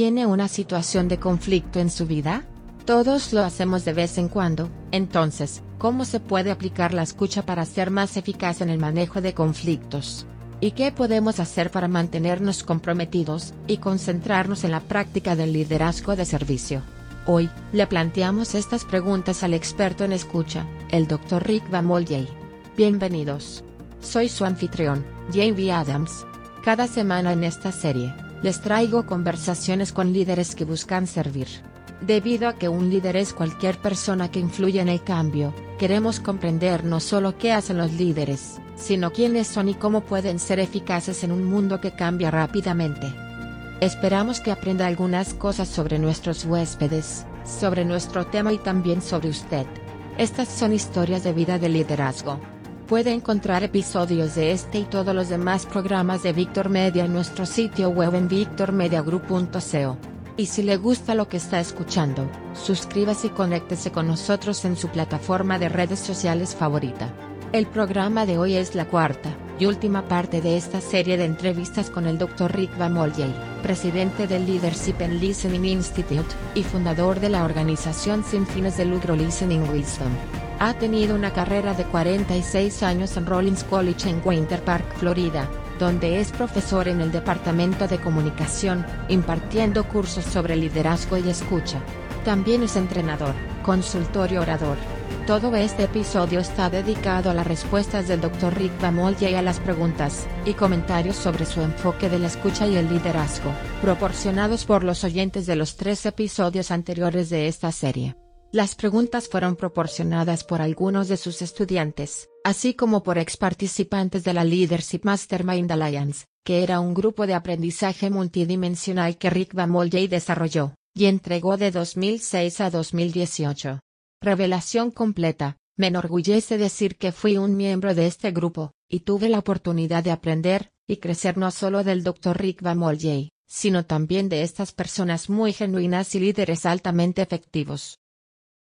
¿Tiene una situación de conflicto en su vida? Todos lo hacemos de vez en cuando, entonces, ¿cómo se puede aplicar la escucha para ser más eficaz en el manejo de conflictos? ¿Y qué podemos hacer para mantenernos comprometidos y concentrarnos en la práctica del liderazgo de servicio? Hoy, le planteamos estas preguntas al experto en escucha, el Dr. Rick Van Bienvenidos. Soy su anfitrión, J.B. Adams. Cada semana en esta serie, les traigo conversaciones con líderes que buscan servir. Debido a que un líder es cualquier persona que influye en el cambio, queremos comprender no solo qué hacen los líderes, sino quiénes son y cómo pueden ser eficaces en un mundo que cambia rápidamente. Esperamos que aprenda algunas cosas sobre nuestros huéspedes, sobre nuestro tema y también sobre usted. Estas son historias de vida de liderazgo. Puede encontrar episodios de este y todos los demás programas de Victor Media en nuestro sitio web en victormediagroup.co. Y si le gusta lo que está escuchando, suscríbase y conéctese con nosotros en su plataforma de redes sociales favorita. El programa de hoy es la cuarta y última parte de esta serie de entrevistas con el Dr. Rick Van presidente del Leadership and Listening Institute y fundador de la organización sin fines de lucro Listening Wisdom. Ha tenido una carrera de 46 años en Rollins College en Winter Park, Florida, donde es profesor en el Departamento de Comunicación, impartiendo cursos sobre liderazgo y escucha. También es entrenador, consultor y orador. Todo este episodio está dedicado a las respuestas del Dr. Rick Bamolja y a las preguntas y comentarios sobre su enfoque de la escucha y el liderazgo, proporcionados por los oyentes de los tres episodios anteriores de esta serie. Las preguntas fueron proporcionadas por algunos de sus estudiantes, así como por ex participantes de la Leadership Mastermind Alliance, que era un grupo de aprendizaje multidimensional que Rick Van desarrolló, y entregó de 2006 a 2018. Revelación completa, me enorgullece decir que fui un miembro de este grupo, y tuve la oportunidad de aprender, y crecer no solo del Dr. Rick Van sino también de estas personas muy genuinas y líderes altamente efectivos.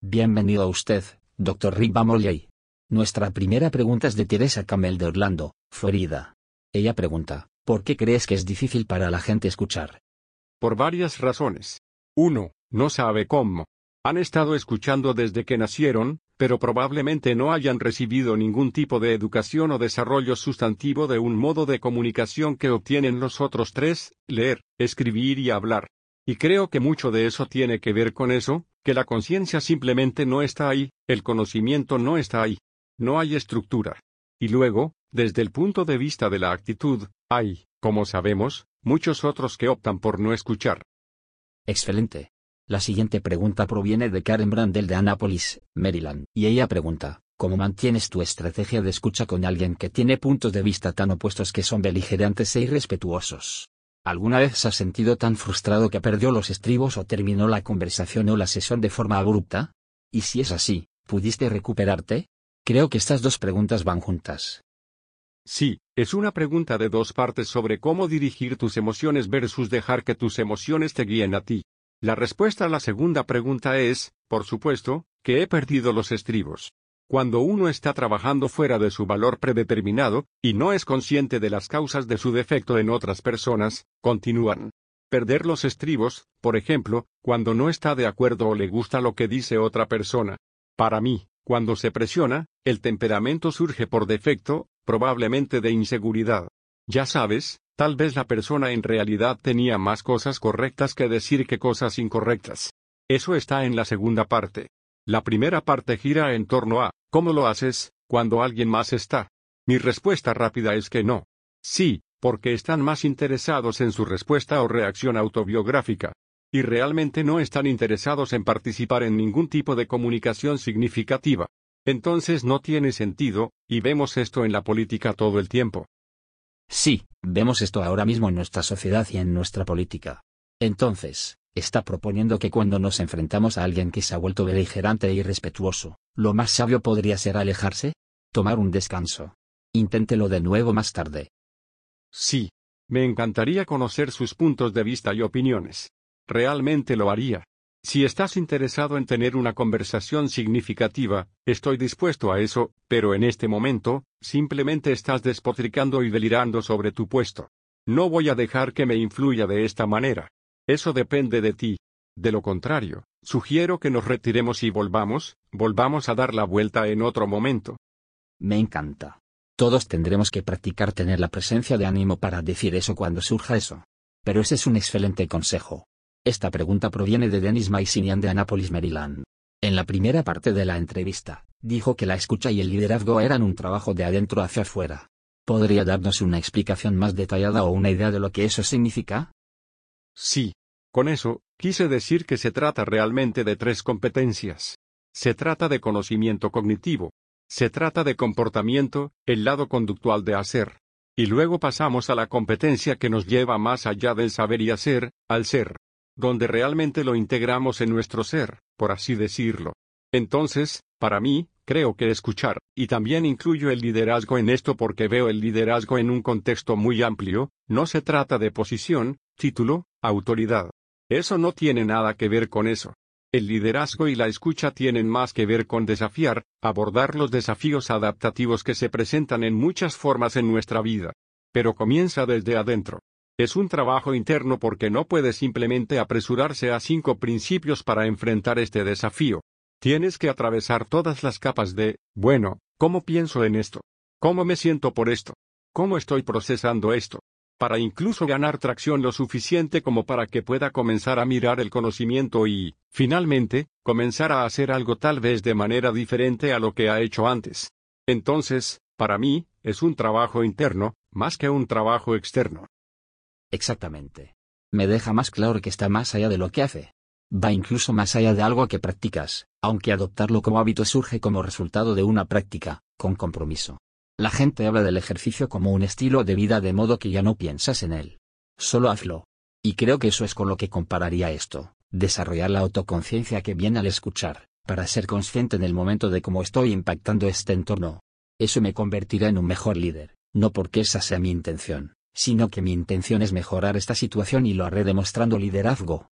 Bienvenido a usted, Dr. Rick Bamolley. Nuestra primera pregunta es de Teresa Camel de Orlando, Florida. Ella pregunta, ¿por qué crees que es difícil para la gente escuchar? Por varias razones. 1. No sabe cómo. Han estado escuchando desde que nacieron, pero probablemente no hayan recibido ningún tipo de educación o desarrollo sustantivo de un modo de comunicación que obtienen los otros tres, leer, escribir y hablar. Y creo que mucho de eso tiene que ver con eso, que la conciencia simplemente no está ahí, el conocimiento no está ahí. No hay estructura. Y luego, desde el punto de vista de la actitud, hay, como sabemos, muchos otros que optan por no escuchar. Excelente. La siguiente pregunta proviene de Karen Brandel de Annapolis, Maryland, y ella pregunta, ¿cómo mantienes tu estrategia de escucha con alguien que tiene puntos de vista tan opuestos que son beligerantes e irrespetuosos? ¿Alguna vez se ha sentido tan frustrado que perdió los estribos o terminó la conversación o la sesión de forma abrupta? Y si es así, ¿pudiste recuperarte? Creo que estas dos preguntas van juntas. Sí, es una pregunta de dos partes sobre cómo dirigir tus emociones versus dejar que tus emociones te guíen a ti. La respuesta a la segunda pregunta es, por supuesto, que he perdido los estribos. Cuando uno está trabajando fuera de su valor predeterminado, y no es consciente de las causas de su defecto en otras personas, continúan. Perder los estribos, por ejemplo, cuando no está de acuerdo o le gusta lo que dice otra persona. Para mí, cuando se presiona, el temperamento surge por defecto, probablemente de inseguridad. Ya sabes, tal vez la persona en realidad tenía más cosas correctas que decir que cosas incorrectas. Eso está en la segunda parte. La primera parte gira en torno a, ¿cómo lo haces, cuando alguien más está? Mi respuesta rápida es que no. Sí, porque están más interesados en su respuesta o reacción autobiográfica. Y realmente no están interesados en participar en ningún tipo de comunicación significativa. Entonces no tiene sentido, y vemos esto en la política todo el tiempo. Sí, vemos esto ahora mismo en nuestra sociedad y en nuestra política. Entonces, está proponiendo que cuando nos enfrentamos a alguien que se ha vuelto beligerante e irrespetuoso, lo más sabio podría ser alejarse, tomar un descanso. Inténtelo de nuevo más tarde. Sí. Me encantaría conocer sus puntos de vista y opiniones. Realmente lo haría. Si estás interesado en tener una conversación significativa, estoy dispuesto a eso, pero en este momento, simplemente estás despotricando y delirando sobre tu puesto. No voy a dejar que me influya de esta manera. Eso depende de ti. De lo contrario, sugiero que nos retiremos y volvamos, volvamos a dar la vuelta en otro momento. Me encanta. Todos tendremos que practicar tener la presencia de ánimo para decir eso cuando surja eso. Pero ese es un excelente consejo. Esta pregunta proviene de Dennis Maisinian de Annapolis, Maryland. En la primera parte de la entrevista, dijo que la escucha y el liderazgo eran un trabajo de adentro hacia afuera. ¿Podría darnos una explicación más detallada o una idea de lo que eso significa? Sí. Con eso, quise decir que se trata realmente de tres competencias. Se trata de conocimiento cognitivo. Se trata de comportamiento, el lado conductual de hacer. Y luego pasamos a la competencia que nos lleva más allá del saber y hacer, al ser. Donde realmente lo integramos en nuestro ser, por así decirlo. Entonces, para mí, creo que escuchar, y también incluyo el liderazgo en esto porque veo el liderazgo en un contexto muy amplio, no se trata de posición, título, autoridad. Eso no tiene nada que ver con eso. El liderazgo y la escucha tienen más que ver con desafiar, abordar los desafíos adaptativos que se presentan en muchas formas en nuestra vida. Pero comienza desde adentro. Es un trabajo interno porque no puede simplemente apresurarse a cinco principios para enfrentar este desafío. Tienes que atravesar todas las capas de, bueno, ¿cómo pienso en esto? ¿Cómo me siento por esto? ¿Cómo estoy procesando esto? Para incluso ganar tracción lo suficiente como para que pueda comenzar a mirar el conocimiento y, finalmente, comenzar a hacer algo tal vez de manera diferente a lo que ha hecho antes. Entonces, para mí, es un trabajo interno, más que un trabajo externo. Exactamente. Me deja más claro que está más allá de lo que hace. Va incluso más allá de algo que practicas, aunque adoptarlo como hábito surge como resultado de una práctica, con compromiso. La gente habla del ejercicio como un estilo de vida de modo que ya no piensas en él. Solo hazlo. Y creo que eso es con lo que compararía esto, desarrollar la autoconciencia que viene al escuchar, para ser consciente en el momento de cómo estoy impactando este entorno. Eso me convertirá en un mejor líder, no porque esa sea mi intención, sino que mi intención es mejorar esta situación y lo haré demostrando liderazgo.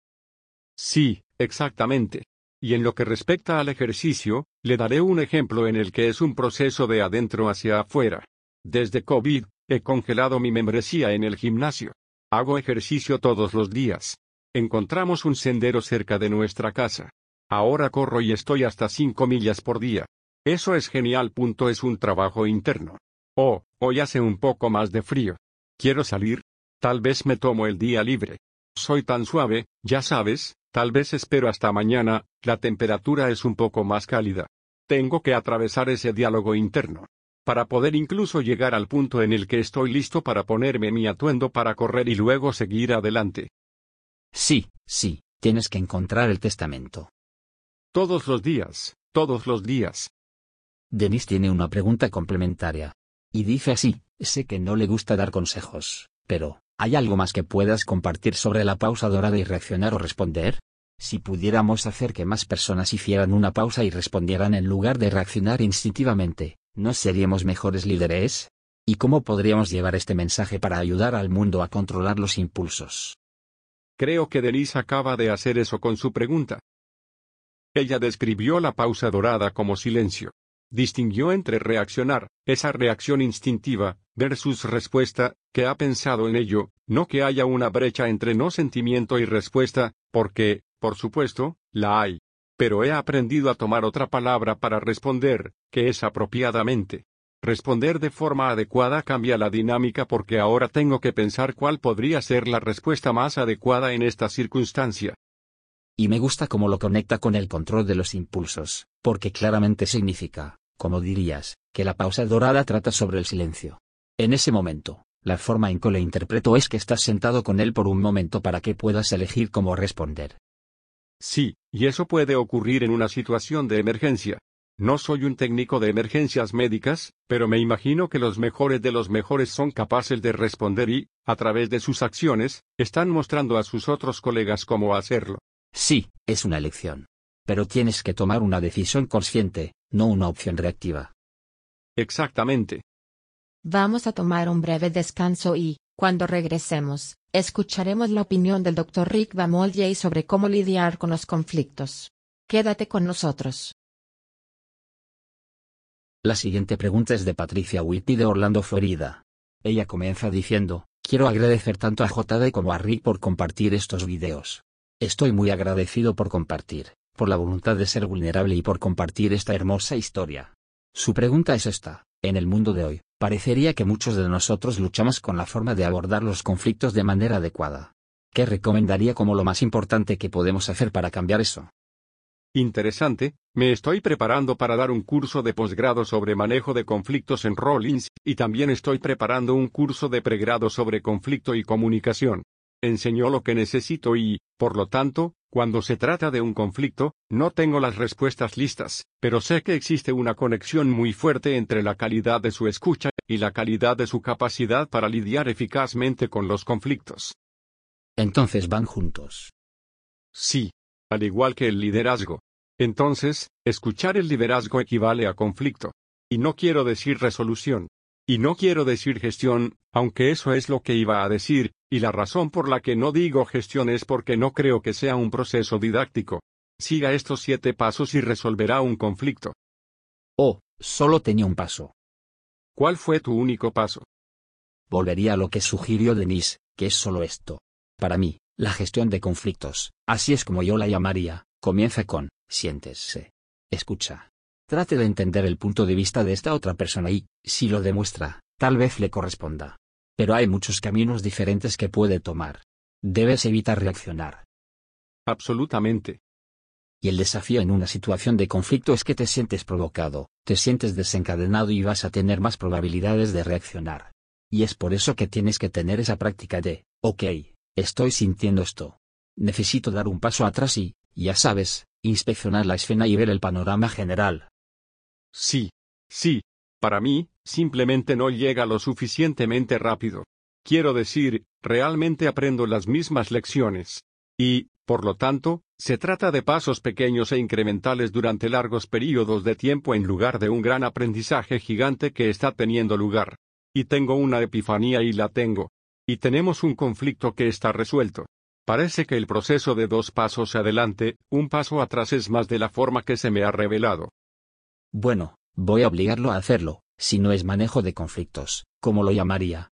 Sí, exactamente. Y en lo que respecta al ejercicio, le daré un ejemplo en el que es un proceso de adentro hacia afuera. Desde COVID, he congelado mi membresía en el gimnasio. Hago ejercicio todos los días. Encontramos un sendero cerca de nuestra casa. Ahora corro y estoy hasta 5 millas por día. Eso es genial. Punto es un trabajo interno. Oh, hoy hace un poco más de frío. ¿Quiero salir? Tal vez me tomo el día libre. Soy tan suave, ya sabes, tal vez espero hasta mañana, la temperatura es un poco más cálida. Tengo que atravesar ese diálogo interno. Para poder incluso llegar al punto en el que estoy listo para ponerme mi atuendo para correr y luego seguir adelante. Sí, sí, tienes que encontrar el testamento. Todos los días, todos los días. Denis tiene una pregunta complementaria. Y dice así, sé que no le gusta dar consejos, pero, ¿hay algo más que puedas compartir sobre la pausa dorada y reaccionar o responder? Si pudiéramos hacer que más personas hicieran una pausa y respondieran en lugar de reaccionar instintivamente, ¿no seríamos mejores líderes? ¿Y cómo podríamos llevar este mensaje para ayudar al mundo a controlar los impulsos? Creo que Denise acaba de hacer eso con su pregunta. Ella describió la pausa dorada como silencio. Distinguió entre reaccionar, esa reacción instintiva, versus respuesta, que ha pensado en ello, no que haya una brecha entre no sentimiento y respuesta, porque, por supuesto, la hay. Pero he aprendido a tomar otra palabra para responder, que es apropiadamente. Responder de forma adecuada cambia la dinámica porque ahora tengo que pensar cuál podría ser la respuesta más adecuada en esta circunstancia. Y me gusta cómo lo conecta con el control de los impulsos, porque claramente significa, como dirías, que la pausa dorada trata sobre el silencio. En ese momento, la forma en que lo interpreto es que estás sentado con él por un momento para que puedas elegir cómo responder. Sí, y eso puede ocurrir en una situación de emergencia. No soy un técnico de emergencias médicas, pero me imagino que los mejores de los mejores son capaces de responder y, a través de sus acciones, están mostrando a sus otros colegas cómo hacerlo. Sí, es una elección. Pero tienes que tomar una decisión consciente, no una opción reactiva. Exactamente. Vamos a tomar un breve descanso y, cuando regresemos, escucharemos la opinión del Dr. Rick Bamoljay sobre cómo lidiar con los conflictos. Quédate con nosotros. La siguiente pregunta es de Patricia Whitty de Orlando, Florida. Ella comienza diciendo, Quiero agradecer tanto a JD como a Rick por compartir estos videos. Estoy muy agradecido por compartir, por la voluntad de ser vulnerable y por compartir esta hermosa historia. Su pregunta es esta, en el mundo de hoy, parecería que muchos de nosotros luchamos con la forma de abordar los conflictos de manera adecuada. ¿Qué recomendaría como lo más importante que podemos hacer para cambiar eso? Interesante, me estoy preparando para dar un curso de posgrado sobre manejo de conflictos en Rollins, y también estoy preparando un curso de pregrado sobre conflicto y comunicación. Enseñó lo que necesito y, por lo tanto, cuando se trata de un conflicto, no tengo las respuestas listas, pero sé que existe una conexión muy fuerte entre la calidad de su escucha y la calidad de su capacidad para lidiar eficazmente con los conflictos. Entonces van juntos. Sí, al igual que el liderazgo. Entonces, escuchar el liderazgo equivale a conflicto. Y no quiero decir resolución. Y no quiero decir gestión, aunque eso es lo que iba a decir, y la razón por la que no digo gestión es porque no creo que sea un proceso didáctico. Siga estos siete pasos y resolverá un conflicto. Oh, solo tenía un paso. ¿Cuál fue tu único paso? Volvería a lo que sugirió Denise, que es solo esto. Para mí, la gestión de conflictos, así es como yo la llamaría, comienza con, siéntese. Escucha. Trate de entender el punto de vista de esta otra persona y, si lo demuestra, tal vez le corresponda. Pero hay muchos caminos diferentes que puede tomar. Debes evitar reaccionar. Absolutamente. Y el desafío en una situación de conflicto es que te sientes provocado, te sientes desencadenado y vas a tener más probabilidades de reaccionar. Y es por eso que tienes que tener esa práctica de, ok, Estoy sintiendo esto. Necesito dar un paso atrás y, ya sabes, inspeccionar la escena y ver el panorama general. Sí. Sí. Para mí, simplemente no llega lo suficientemente rápido. Quiero decir, realmente aprendo las mismas lecciones. Y, por lo tanto, se trata de pasos pequeños e incrementales durante largos periodos de tiempo en lugar de un gran aprendizaje gigante que está teniendo lugar. Y tengo una epifanía y la tengo. Y tenemos un conflicto que está resuelto. Parece que el proceso de dos pasos adelante, un paso atrás es más de la forma que se me ha revelado. Bueno, voy a obligarlo a hacerlo, si no es manejo de conflictos, ¿cómo lo llamaría?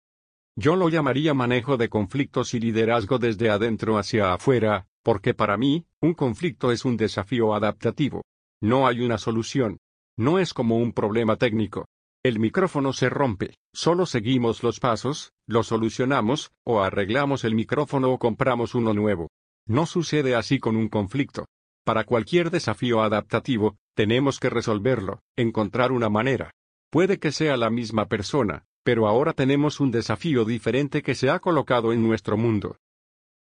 Yo lo llamaría manejo de conflictos y liderazgo desde adentro hacia afuera, porque para mí, un conflicto es un desafío adaptativo. No hay una solución. No es como un problema técnico. El micrófono se rompe. Solo seguimos los pasos, lo solucionamos, o arreglamos el micrófono o compramos uno nuevo. No sucede así con un conflicto. Para cualquier desafío adaptativo, tenemos que resolverlo, encontrar una manera. Puede que sea la misma persona, pero ahora tenemos un desafío diferente que se ha colocado en nuestro mundo.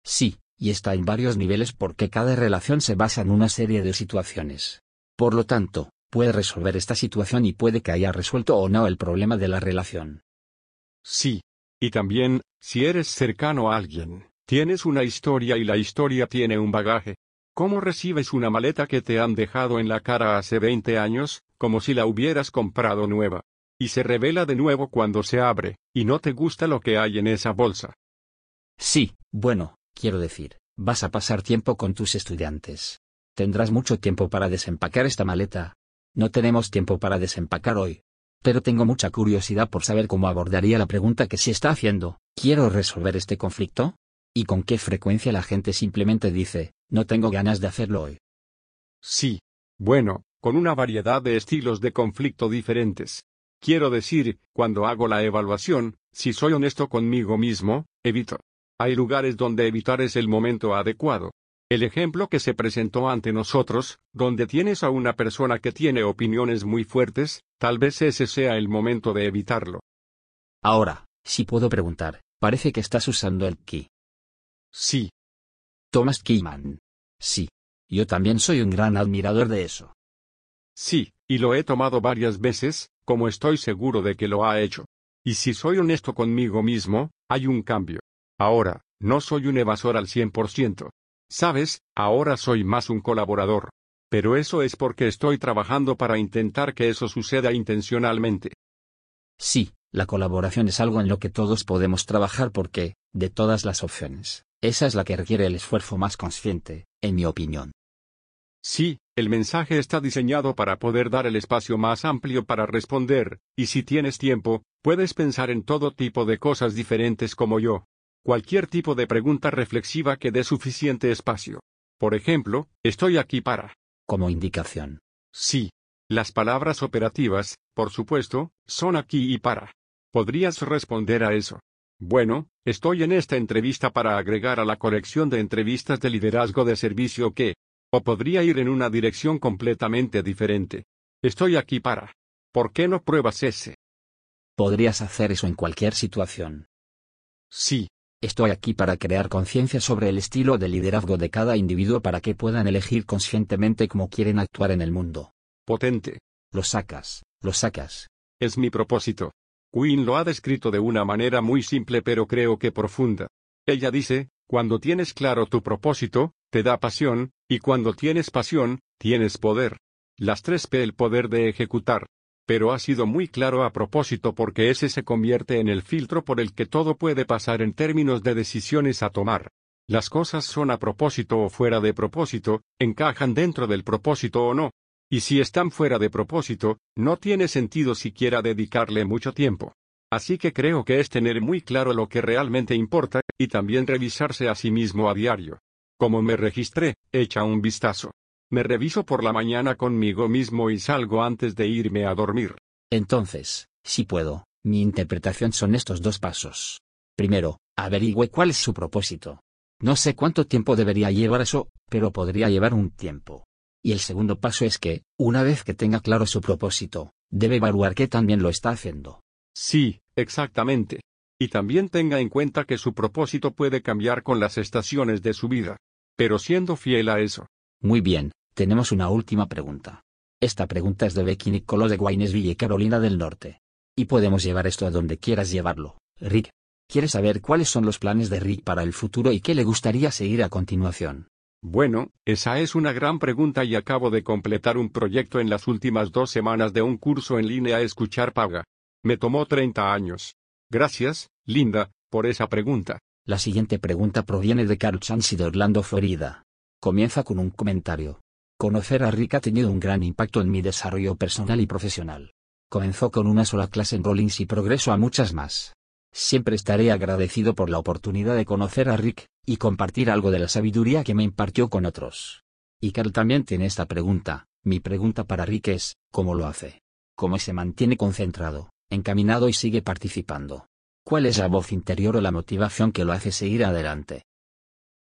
Sí, y está en varios niveles porque cada relación se basa en una serie de situaciones. Por lo tanto, puede resolver esta situación y puede que haya resuelto o no el problema de la relación. Sí. Y también, si eres cercano a alguien, tienes una historia y la historia tiene un bagaje. ¿Cómo recibes una maleta que te han dejado en la cara hace 20 años, como si la hubieras comprado nueva? Y se revela de nuevo cuando se abre, y no te gusta lo que hay en esa bolsa. Sí, bueno, quiero decir, vas a pasar tiempo con tus estudiantes. Tendrás mucho tiempo para desempacar esta maleta, no tenemos tiempo para desempacar hoy. Pero tengo mucha curiosidad por saber cómo abordaría la pregunta que se está haciendo. ¿Quiero resolver este conflicto? ¿Y con qué frecuencia la gente simplemente dice, no tengo ganas de hacerlo hoy? Sí. Bueno, con una variedad de estilos de conflicto diferentes. Quiero decir, cuando hago la evaluación, si soy honesto conmigo mismo, evito. Hay lugares donde evitar es el momento adecuado. El ejemplo que se presentó ante nosotros, donde tienes a una persona que tiene opiniones muy fuertes, tal vez ese sea el momento de evitarlo. Ahora, si puedo preguntar, parece que estás usando el ki. Sí. Thomas Keyman. Sí. Yo también soy un gran admirador de eso. Sí, y lo he tomado varias veces, como estoy seguro de que lo ha hecho. Y si soy honesto conmigo mismo, hay un cambio. Ahora, no soy un evasor al 100%. Sabes, ahora soy más un colaborador. Pero eso es porque estoy trabajando para intentar que eso suceda intencionalmente. Sí, la colaboración es algo en lo que todos podemos trabajar porque, de todas las opciones, esa es la que requiere el esfuerzo más consciente, en mi opinión. Sí, El mensaje está diseñado para poder dar el espacio más amplio para responder, y si tienes tiempo, puedes pensar en todo tipo de cosas diferentes como yo. Cualquier tipo de pregunta reflexiva que dé suficiente espacio. Por ejemplo, estoy aquí para. Como indicación. Sí. Las palabras operativas, por supuesto, son aquí y para. ¿Podrías responder a eso? Bueno, estoy en esta entrevista para agregar a la colección de entrevistas de liderazgo de servicio que, o podría ir en una dirección completamente diferente. Estoy aquí para. ¿Por qué no pruebas ese? Podrías hacer eso en cualquier situación. Sí. Estoy aquí para crear conciencia sobre el estilo de liderazgo de cada individuo para que puedan elegir conscientemente cómo quieren actuar en el mundo. Potente. Lo sacas, lo sacas. Es mi propósito. Quinn lo ha descrito de una manera muy simple pero creo que profunda. Ella dice, cuando tienes claro tu propósito, te da pasión, y cuando tienes pasión, tienes poder. Las tres P el poder de ejecutar. Pero ha sido muy claro a propósito porque ese se convierte en el filtro por el que todo puede pasar en términos de decisiones a tomar. Las cosas son a propósito o fuera de propósito, encajan dentro del propósito o no. Y si están fuera de propósito, no tiene sentido siquiera dedicarle mucho tiempo. Así que creo que es tener muy claro lo que realmente importa, y también revisarse a sí mismo a diario. Como me registré, echa un vistazo. Me reviso por la mañana conmigo mismo y salgo antes de irme a dormir. Entonces, si puedo, mi interpretación son estos dos pasos. Primero, averigüe cuál es su propósito. No sé cuánto tiempo debería llevar eso, pero podría llevar un tiempo. Y el segundo paso es que, una vez que tenga claro su propósito, debe evaluar qué también lo está haciendo. Sí, exactamente. Y también tenga en cuenta que su propósito puede cambiar con las estaciones de su vida. Pero siendo fiel a eso. Muy bien, tenemos una última pregunta. Esta pregunta es de Becky Nicolo de Waynesville, Carolina del Norte. Y podemos llevar esto a donde quieras llevarlo, Rick. ¿Quieres saber cuáles son los planes de Rick para el futuro y qué le gustaría seguir a continuación? Bueno, esa es una gran pregunta y acabo de completar un proyecto en las últimas dos semanas de un curso en línea Escuchar Paga. Me tomó 30 años. Gracias, Linda, por esa pregunta. La siguiente pregunta proviene de Carl Chancy de Orlando, Florida. Comienza con un comentario. Conocer a Rick ha tenido un gran impacto en mi desarrollo personal y profesional. Comenzó con una sola clase en Rollins y progreso a muchas más. Siempre estaré agradecido por la oportunidad de conocer a Rick, y compartir algo de la sabiduría que me impartió con otros. Y Carl también tiene esta pregunta. Mi pregunta para Rick es, ¿cómo lo hace? ¿Cómo se mantiene concentrado? encaminado y sigue participando. ¿Cuál es la voz interior o la motivación que lo hace seguir adelante?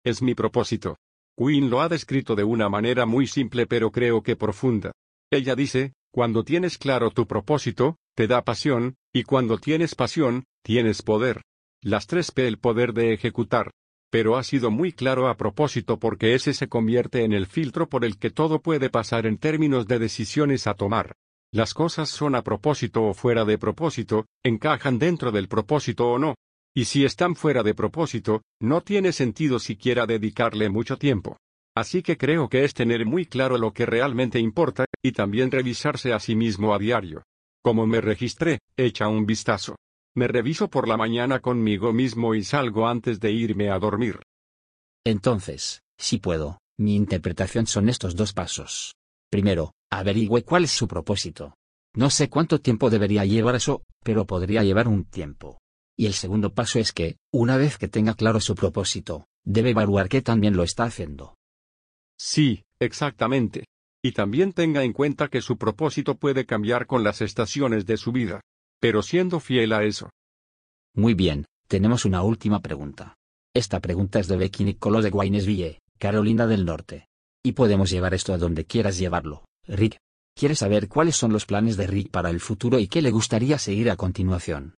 Es mi propósito. Quinn lo ha descrito de una manera muy simple pero creo que profunda. Ella dice, cuando tienes claro tu propósito, te da pasión, y cuando tienes pasión, tienes poder. Las tres P el poder de ejecutar. Pero ha sido muy claro a propósito porque ese se convierte en el filtro por el que todo puede pasar en términos de decisiones a tomar. Las cosas son a propósito o fuera de propósito, encajan dentro del propósito o no. Y si están fuera de propósito, no tiene sentido siquiera dedicarle mucho tiempo. Así que creo que es tener muy claro lo que realmente importa, y también revisarse a sí mismo a diario. Como me registré, echa un vistazo. Me reviso por la mañana conmigo mismo y salgo antes de irme a dormir. Entonces, si puedo, mi interpretación son estos dos pasos. Primero, averigüe cuál es su propósito. No sé cuánto tiempo debería llevar eso, pero podría llevar un tiempo. Y el segundo paso es que, una vez que tenga claro su propósito, debe evaluar qué también lo está haciendo. Sí, exactamente. Y también tenga en cuenta que su propósito puede cambiar con las estaciones de su vida. Pero siendo fiel a eso. Muy bien, tenemos una última pregunta. Esta pregunta es de Becky Nicolo de Waynesville, Carolina del Norte. Y podemos llevar esto a donde quieras llevarlo, Rick. ¿Quieres saber cuáles son los planes de Rick para el futuro y qué le gustaría seguir a continuación?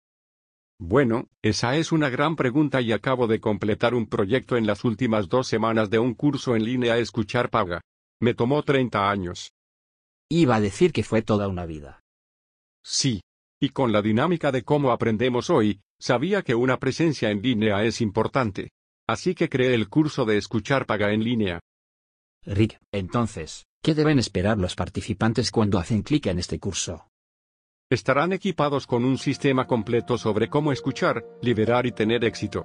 Bueno, esa es una gran pregunta y acabo de completar un proyecto en las últimas dos semanas de un curso en línea Escuchar Paga. Me tomó 30 años. Iba a decir que fue toda una vida. Sí. Y con la dinámica de cómo aprendemos hoy, sabía que una presencia en línea es importante. Así que creé el curso de Escuchar Paga en línea. Rick, entonces, ¿qué deben esperar los participantes cuando hacen clic en este curso? Estarán equipados con un sistema completo sobre cómo escuchar, liberar y tener éxito.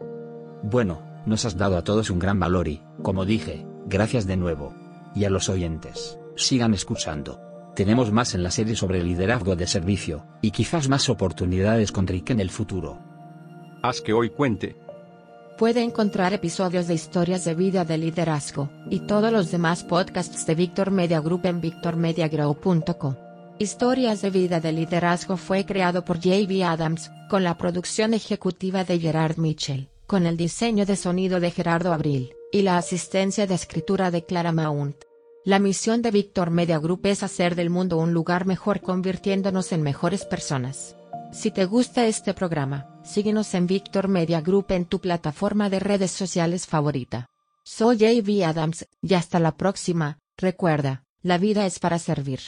Bueno, nos has dado a todos un gran valor y, como dije, gracias de nuevo. Y a los oyentes. Sigan escuchando. Tenemos más en la serie sobre liderazgo de servicio, y quizás más oportunidades con Rick en el futuro. Haz que hoy cuente. Puede encontrar episodios de historias de vida de liderazgo, y todos los demás podcasts de Victor Media Group en victormediagrow.co. Historias de vida de liderazgo fue creado por J.B. Adams, con la producción ejecutiva de Gerard Mitchell, con el diseño de sonido de Gerardo Abril, y la asistencia de escritura de Clara Mount. La misión de Victor Media Group es hacer del mundo un lugar mejor convirtiéndonos en mejores personas. Si te gusta este programa, síguenos en Victor Media Group en tu plataforma de redes sociales favorita. Soy JB Adams, y hasta la próxima, recuerda, la vida es para servir.